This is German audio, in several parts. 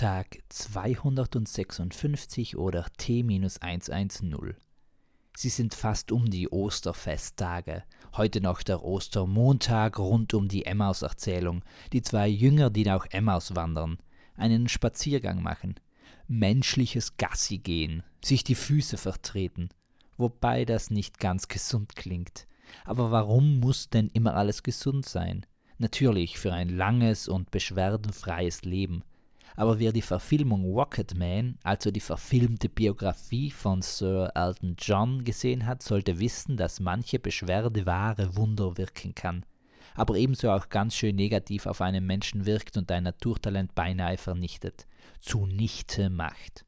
Tag 256 oder T-110. Sie sind fast um die Osterfesttage. Heute noch der Ostermontag rund um die Emmaus-Erzählung. Die zwei Jünger, die nach Emmaus wandern, einen Spaziergang machen, menschliches Gassi gehen, sich die Füße vertreten. Wobei das nicht ganz gesund klingt. Aber warum muss denn immer alles gesund sein? Natürlich für ein langes und beschwerdenfreies Leben aber wer die Verfilmung Rocketman, also die verfilmte Biografie von Sir Elton John, gesehen hat, sollte wissen, dass manche Beschwerde wahre Wunder wirken kann, aber ebenso auch ganz schön negativ auf einen Menschen wirkt und ein Naturtalent beinahe vernichtet, zunichte macht.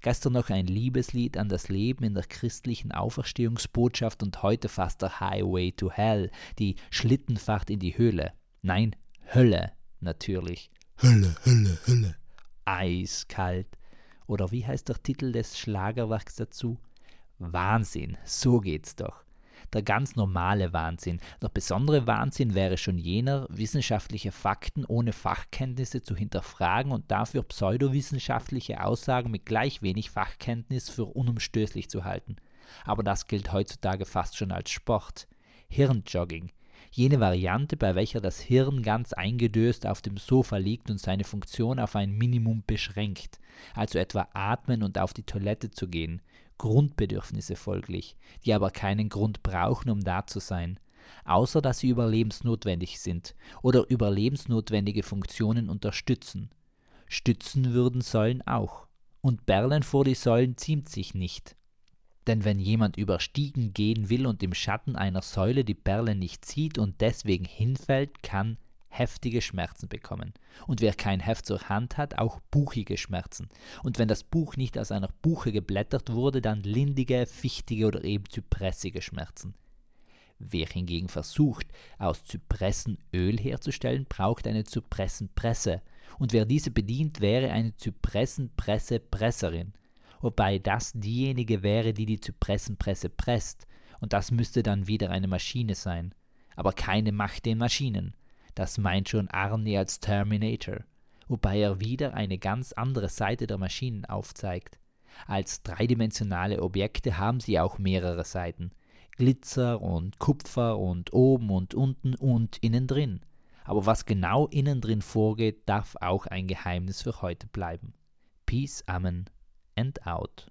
Gestern noch ein Liebeslied an das Leben in der christlichen Auferstehungsbotschaft und heute fast der Highway to Hell, die Schlittenfahrt in die Höhle. Nein, Hölle natürlich. Hölle, Hölle, Hölle. Eiskalt. Oder wie heißt der Titel des Schlagerwerks dazu? Wahnsinn, so geht's doch. Der ganz normale Wahnsinn. Der besondere Wahnsinn wäre schon jener, wissenschaftliche Fakten ohne Fachkenntnisse zu hinterfragen und dafür pseudowissenschaftliche Aussagen mit gleich wenig Fachkenntnis für unumstößlich zu halten. Aber das gilt heutzutage fast schon als Sport. Hirnjogging, jene Variante, bei welcher das Hirn ganz eingedöst auf dem Sofa liegt und seine Funktion auf ein Minimum beschränkt, also etwa atmen und auf die Toilette zu gehen, Grundbedürfnisse folglich, die aber keinen Grund brauchen, um da zu sein, außer dass sie überlebensnotwendig sind oder überlebensnotwendige Funktionen unterstützen. Stützen würden Säulen auch. Und Berlen vor die Säulen ziemt sich nicht. Denn wenn jemand über Stiegen gehen will und im Schatten einer Säule die Perle nicht sieht und deswegen hinfällt, kann heftige Schmerzen bekommen. Und wer kein Heft zur Hand hat, auch buchige Schmerzen. Und wenn das Buch nicht aus einer Buche geblättert wurde, dann lindige, fichtige oder eben zypressige Schmerzen. Wer hingegen versucht, aus Zypressen Öl herzustellen, braucht eine Zypressenpresse. Und wer diese bedient, wäre eine Zypressenpresse-Presserin wobei das diejenige wäre, die die Zypressenpresse presst, und das müsste dann wieder eine Maschine sein. Aber keine Macht den Maschinen. Das meint schon Arnie als Terminator, wobei er wieder eine ganz andere Seite der Maschinen aufzeigt. Als dreidimensionale Objekte haben sie auch mehrere Seiten. Glitzer und Kupfer und oben und unten und innen drin. Aber was genau innen drin vorgeht, darf auch ein Geheimnis für heute bleiben. Peace, Amen and out.